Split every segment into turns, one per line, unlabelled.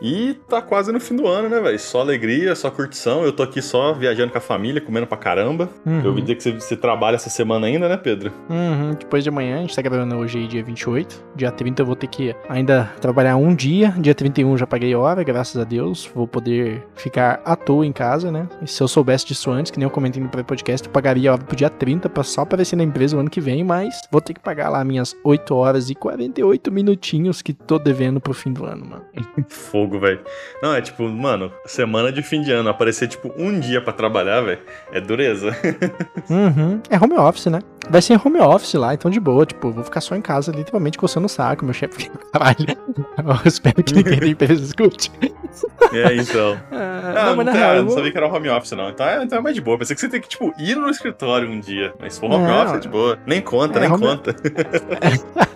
E tá quase no fim do ano, né, velho? Só alegria, só curtição. Eu tô aqui só viajando com a família, comendo pra caramba.
Uhum.
Eu ouvi dizer que você, você trabalha essa semana ainda, né, Pedro?
Uhum, depois de amanhã, a gente tá gravando hoje aí, dia 28. Dia 30 eu vou ter que ainda trabalhar um dia. Dia 31 já paguei hora, graças a Deus. Vou poder ficar à toa em casa, né? E se eu soubesse disso antes, que nem eu comentei no pré-podcast, eu pagaria hora pro dia 30 pra só aparecer na empresa o ano que vem, mas vou ter que pagar lá minhas 8 horas e 48 minutinhos que tô devendo pro fim do ano, mano.
Fogo, velho. Não, é tipo, mano, semana de fim de ano, aparecer tipo um dia pra trabalhar, velho, é dureza.
Uhum. É home office, né? Vai ser home office lá, então de boa. Tipo, vou ficar só em casa, literalmente coçando o saco. Meu chefe fica, caralho. Eu espero que ninguém da empresa escute.
É, então.
Ah,
Ah,
não,
não,
mas na
tá,
real, eu
não sabia que era home office, não. Então é, então é mais de boa. Pensei que você tem que, tipo, ir no escritório um dia. Mas se for home
Não.
office, é de boa. Nem conta,
É,
nem
home-
conta.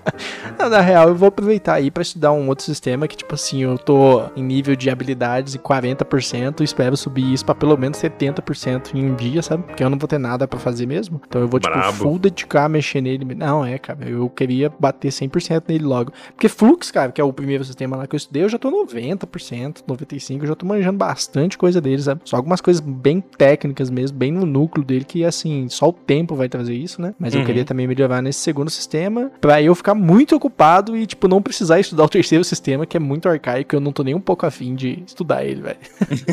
Não, na real, eu vou aproveitar aí pra estudar um outro sistema que, tipo assim, eu tô em nível de habilidades e 40%, espero subir isso pra pelo menos 70% em um dia, sabe? Porque eu não vou ter nada pra fazer mesmo. Então eu vou, tipo,
Brabo.
full dedicar mexer nele. Não, é, cara, eu queria bater 100% nele logo. Porque Flux, cara, que é o primeiro sistema lá que eu estudei, eu já tô 90%, 95%, eu já tô manjando bastante coisa dele, sabe? Só algumas coisas bem técnicas mesmo, bem no núcleo dele, que, assim, só o tempo vai trazer isso, né? Mas eu
Uhum.
queria também melhorar nesse segundo sistema, pra eu ficar muito ocupado e, tipo, não precisar estudar o terceiro sistema, que é muito arcaico, eu não tô nem um pouco afim de estudar ele, velho.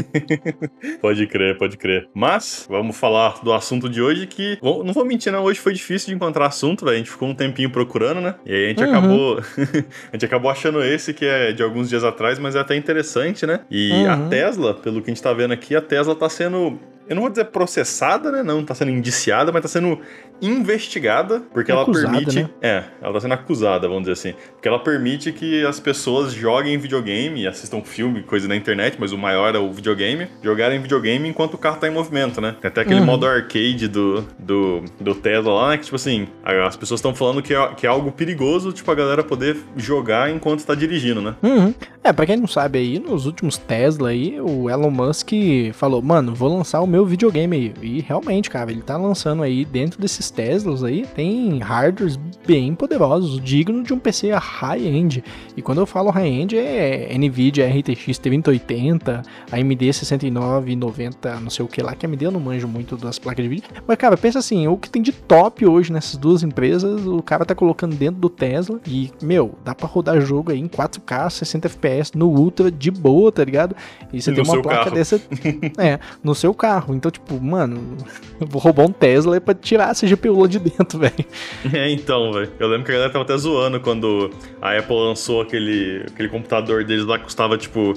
Pode crer, pode crer. Mas, vamos falar do assunto de hoje que. Bom, não vou mentir, não. Hoje foi difícil de encontrar assunto, velho. A gente ficou um tempinho procurando, né? E aí a gente
Uhum.
acabou. a gente acabou achando esse que é de alguns dias atrás, mas é até interessante, né? E
Uhum.
a Tesla, pelo que a gente tá vendo aqui, a Tesla tá sendo. Eu não vou dizer processada, né? Não tá sendo indiciada, mas tá sendo investigada, porque ela
Acusada,
permite.
né?
É, ela tá sendo acusada, vamos dizer assim. Porque ela permite que as pessoas joguem videogame, assistam filme, coisa na internet, mas o maior é o videogame, jogarem videogame enquanto o carro tá em movimento, né? Tem até aquele
Uhum.
modo arcade do, do, do Tesla lá, né? Que, tipo assim, as pessoas estão falando que é, que é algo perigoso, tipo, a galera poder jogar enquanto tá dirigindo, né?
Uhum. É, pra quem não sabe aí, nos últimos Tesla aí, o Elon Musk falou, mano, vou lançar o meu videogame aí. E realmente, cara, ele tá lançando aí, dentro desses Teslas aí, tem hardwares bem poderosos, digno de um PC high-end. E quando eu falo high-end, é NVIDIA RTX 3080, AMD 6990, não sei o que lá, que AMD eu não manjo muito das placas de vídeo. Mas, cara, pensa assim, o que tem de top hoje nessas duas empresas, o cara tá colocando dentro do Tesla e, meu, dá pra rodar jogo aí em 4K, 60 FPS no Ultra, de boa, tá ligado? E você
No
tem uma placa
carro.
dessa, é, no seu carro. Então, tipo, mano, eu vou roubar um Tesla pra tirar essa GPU lá de dentro, velho.
É, então, velho. Eu lembro que a galera tava até zoando quando a Apple lançou aquele, aquele computador deles lá que custava, tipo,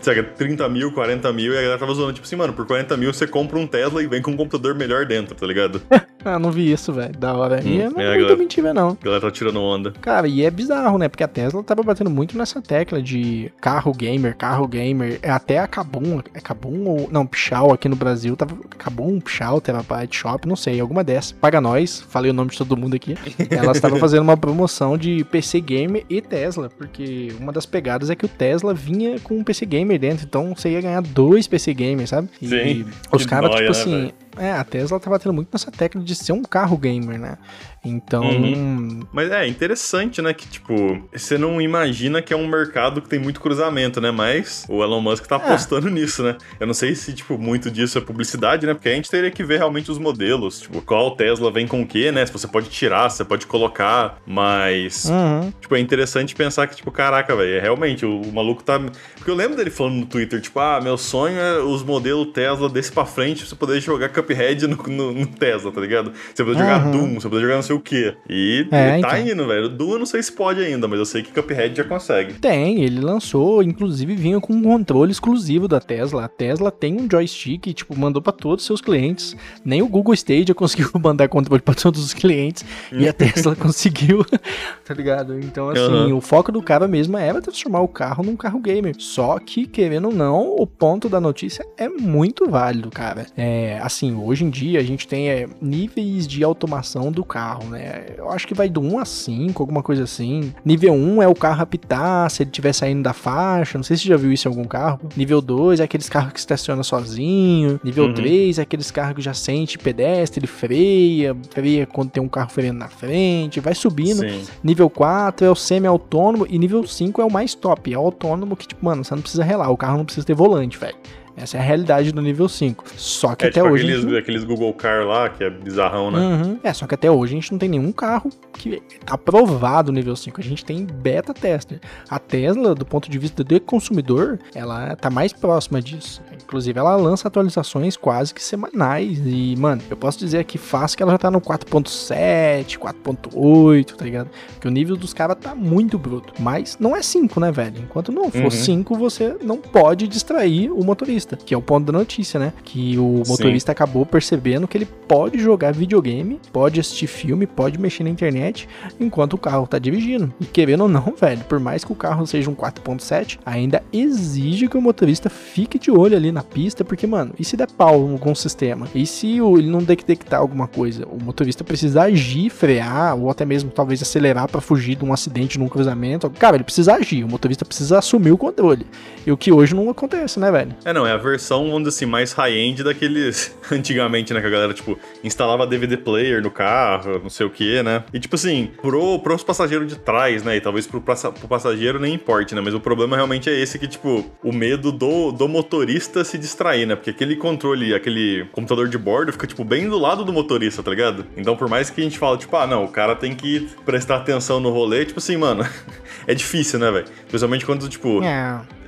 sabe, 30 mil, 40 mil, e a galera tava zoando, tipo assim, mano, por 40 mil você compra um Tesla e vem com um computador melhor dentro, tá ligado?
Ah, não vi isso, velho. Da hora. e
Hum,
não
é,
é muita mentira, não.
A galera tá tirando onda.
Cara, e é bizarro, né? Porque a Tesla tava batendo muito nessa tecla de carro gamer, carro gamer. É Até a Kabum, é Kabum ou. Não, Pichau aqui no Brasil. Tava Kabum, Pichau, Terabyte Shop, não sei, alguma dessas. Paga nós, falei o nome de todo mundo aqui. Elas estavam fazendo uma promoção de PC gamer e Tesla. Porque uma das pegadas é que o Tesla vinha com um PC gamer dentro. Então você ia ganhar dois PC gamers, sabe? E
Sim,
os caras, tipo
né,
assim.
velho?
É, a Tesla tá batendo muito nessa tecla de ser um carro gamer, né? Então.
Uhum. Mas é interessante, né? Que, tipo, você não imagina que é um mercado que tem muito cruzamento, né? Mas o Elon Musk tá
É.
apostando nisso, né? Eu não sei se, tipo, muito disso é publicidade, né? Porque a gente teria que ver realmente os modelos. Tipo, qual Tesla vem com o quê, né? Se você pode tirar, se você pode colocar, mas.
Uhum.
Tipo, é interessante pensar que, tipo, caraca, velho, é realmente, o, o maluco tá. Porque eu lembro dele falando no Twitter, tipo, ah, meu sonho é os modelos Tesla desse pra frente pra você poder jogar Cuphead no, no, no Tesla, tá ligado? Você poder jogar
Uhum.
Doom, você poder jogar não sei o quê. E
É,
tá
então.
indo, velho. Doom eu não sei se pode ainda, mas eu sei que Cuphead já consegue.
Tem, ele lançou, inclusive vinha com um controle exclusivo da Tesla. A Tesla tem um joystick, tipo, mandou pra todos os seus clientes. Nem o Google Stadia conseguiu mandar controle pra todos os clientes. e a Tesla conseguiu, tá ligado? Então, assim,
Uhum.
o foco do cara mesmo era transformar o carro num carro gamer. Só que, querendo ou não, o ponto da notícia é muito válido, cara. É, assim, hoje em dia a gente tem é, níveis de automação do carro, né? Eu acho que vai do 1 a 5, alguma coisa assim. Nível 1 é o carro apitar se ele estiver saindo da faixa. Não sei se você já viu isso em algum carro. Nível 2 é aqueles carros que estaciona sozinho. Nível uhum. 3 é aqueles carros que já sente pedestre, ele freia, freia quando tem um carro freando na frente, vai subindo. Sim. Nível 4 é o semi-autônomo e nível 5 é o mais top. É o autônomo que, tipo, mano, você não precisa relar, o carro não precisa ter volante, velho. Essa é a realidade do nível 5. Só que é, até tipo hoje.
Aqueles,
gente...
aqueles Google Car lá, que é bizarrão, né?
Uhum. É, só que até hoje a gente não tem nenhum carro que tá aprovado nível 5. A gente tem beta tester. A Tesla, do ponto de vista do consumidor, ela tá mais próxima disso. Inclusive, ela lança atualizações quase que semanais. E, mano, eu posso dizer aqui fácil que ela já tá no 4.7, 4.8, tá ligado? Porque o nível dos caras tá muito bruto. Mas não é 5, né, velho? Enquanto não for 5, uhum. você não pode distrair o motorista motorista, que é o ponto da notícia, né? Que o motorista Sim. acabou percebendo que ele pode jogar videogame, pode assistir filme, pode mexer na internet enquanto o carro tá dirigindo. E querendo ou não, velho, por mais que o carro seja um 4.7, ainda exige que o motorista fique de olho ali na pista, porque, mano, e se der pau com o sistema? E se ele não detectar alguma coisa? O motorista precisa agir, frear, ou até mesmo talvez acelerar para fugir de um acidente num cruzamento. Cara, ele precisa agir, o motorista precisa assumir o controle. E o que hoje não acontece, né, velho?
É, não, é a versão, vamos dizer assim, mais high-end daqueles antigamente, né? Que a galera, tipo, instalava DVD player no carro, não sei o que, né? E, tipo assim, pro, pros passageiros de trás, né? E talvez pro, pro passageiro nem importe, né? Mas o problema realmente é esse que, tipo, o medo do, do motorista se distrair, né? Porque aquele controle, aquele computador de bordo fica, tipo, bem do lado do motorista, tá ligado? Então, por mais que a gente fale, tipo, ah, não, o cara tem que prestar atenção no rolê, tipo assim, mano, é difícil, né, velho? Principalmente quando, tipo.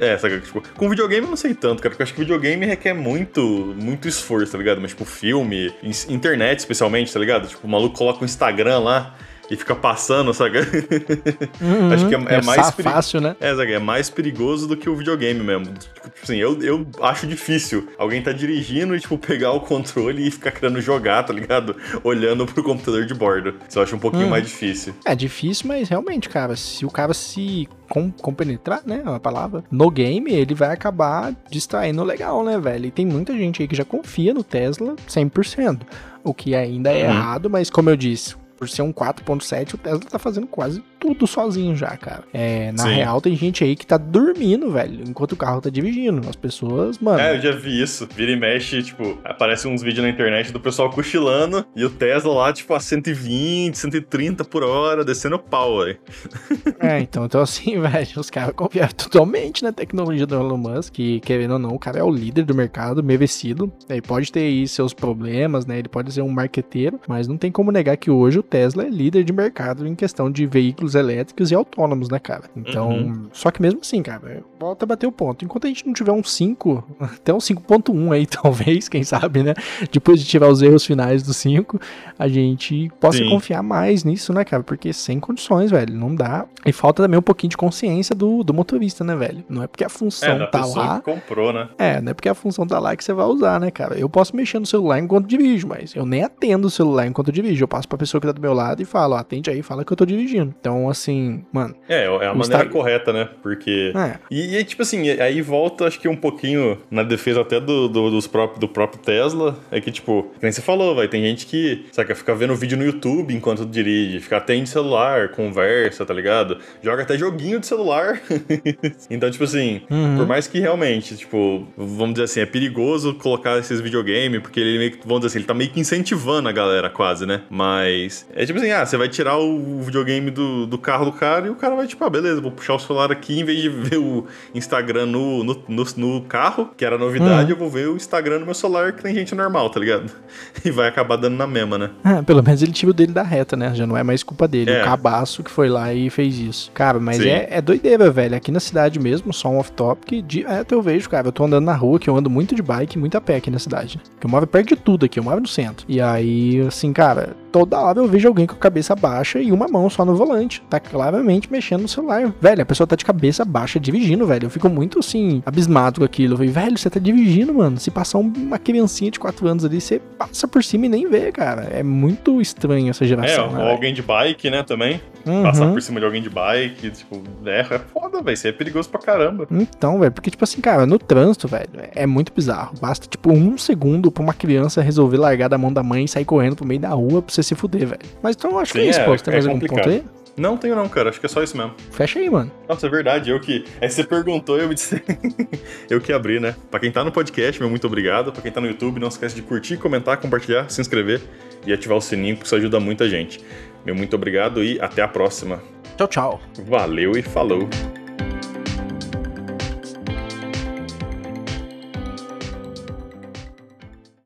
É, sabe? Tipo, com videogame eu não sei tanto, cara, porque eu acho que videogame requer muito, muito esforço, tá ligado? Mas, tipo, filme, internet especialmente, tá ligado? Tipo, o maluco coloca o Instagram lá e fica passando, sabe?
Uhum, Acho que é, é, é mais fácil, né?
É, sabe? é mais perigoso do que o videogame mesmo. Tipo assim, eu, eu acho difícil alguém tá dirigindo e, tipo, pegar o controle e ficar querendo jogar, tá ligado? Olhando pro computador de bordo. Isso eu acho um pouquinho uhum. mais difícil.
É difícil, mas realmente, cara, se o cara se com, compenetrar, né, a palavra, no game, ele vai acabar distraindo legal, né, velho? E tem muita gente aí que já confia no Tesla 100%. O que ainda é uhum. errado, mas como eu disse, por ser um 4.7, o Tesla tá fazendo quase tudo sozinho já, cara. É, na Sim. real, tem gente aí que tá dormindo, velho, enquanto o carro tá dirigindo. As pessoas, mano.
É, eu já vi isso. Vira e mexe, tipo, aparece uns vídeos na internet do pessoal cochilando e o Tesla lá, tipo, a 120, 130 por hora, descendo pau, velho.
É, então, então assim, velho, os caras confiam totalmente na tecnologia do Elon Musk, que, querendo ou não, o cara é o líder do mercado, merecido. Ele pode ter aí seus problemas, né? Ele pode ser um marqueteiro, mas não tem como negar que hoje o Tesla é líder de mercado em questão de veículos elétricos e autônomos, né, cara? Então, uhum. só que mesmo assim, cara, volta a bater o ponto. Enquanto a gente não tiver um 5, até um 5.1 aí, talvez, quem sabe, né? Depois de tirar os erros finais do 5, a gente possa Sim. confiar mais nisso, né, cara? Porque sem condições, velho, não dá. E falta também um pouquinho de consciência do, do motorista, né, velho? Não é porque a função é, tá lá.
Que comprou, né?
É, não é porque a função tá lá que você vai usar, né, cara? Eu posso mexer no celular enquanto dirijo, mas eu nem atendo o celular enquanto dirijo. Eu passo pra pessoa que tá do meu lado e falo, ó, atende aí, fala que eu tô dirigindo. Então, assim, mano.
É, é a maneira correta, né? Porque. É. E, e, tipo assim, aí volta, acho que um pouquinho na defesa até do, do, dos próprio, do próprio Tesla. É que, tipo, como você falou, vai, tem gente que, saca, fica vendo vídeo no YouTube enquanto dirige, fica atende celular, conversa, tá ligado? Joga até joguinho de celular. então, tipo assim, uhum. por mais que realmente, tipo, vamos dizer assim, é perigoso colocar esses videogames, porque ele meio que, vamos dizer assim, ele tá meio que incentivando a galera quase, né? Mas é tipo assim, ah, você vai tirar o videogame do, do carro do cara e o cara vai tipo, ah, beleza, vou puxar o celular aqui em vez de ver o Instagram no, no, no, no carro, que era novidade, hum. eu vou ver o Instagram no meu celular que tem gente normal, tá ligado? E vai acabar dando na mesma, né?
Ah, pelo menos ele tirou dele da reta, né? Já não é mais culpa dele. É. O cabaço que foi lá e fez isso. Cara, mas é, é doideira, velho. Aqui na cidade mesmo, só um off-topic, direto eu vejo, cara. Eu tô andando na rua, que eu ando muito de bike, muito a pé aqui na cidade. Né? Que eu moro perto de tudo aqui, eu moro no centro. E aí, assim, cara, toda hora eu vejo alguém com a cabeça baixa e uma mão só no volante. Tá claramente mexendo no celular. Velho, a pessoa tá de cabeça baixa dirigindo, velho. Eu fico muito assim, abismado com aquilo. Eu falei, velho, você tá dirigindo, mano. Se passar uma criancinha de 4 anos ali, você passa por cima e nem vê, cara. É muito estranho essa geração.
É,
né,
ou
velho?
alguém de bike, né, também.
Uhum.
Passar por cima de alguém de bike, tipo, é, é foda, velho. Isso é perigoso pra caramba.
Então, velho, porque, tipo assim, cara, no trânsito, velho, é muito bizarro. Basta, tipo, um segundo pra uma criança resolver largar da mão da mãe e sair correndo pro meio da rua pra você se fuder, velho. Mas então eu acho que
Sim,
é isso,
é,
pô. Você tem
é
mais algum
complicado.
ponto aí?
Não tenho não, cara. Acho que é só isso mesmo.
Fecha aí, mano.
Nossa, é verdade. Eu que. Aí você perguntou e eu me disse. eu que abri, né? Pra quem tá no podcast, meu muito obrigado. Pra quem tá no YouTube, não esquece de curtir, comentar, compartilhar, se inscrever e ativar o sininho, porque isso ajuda muita gente. Meu muito obrigado e até a próxima.
Tchau, tchau.
Valeu e falou!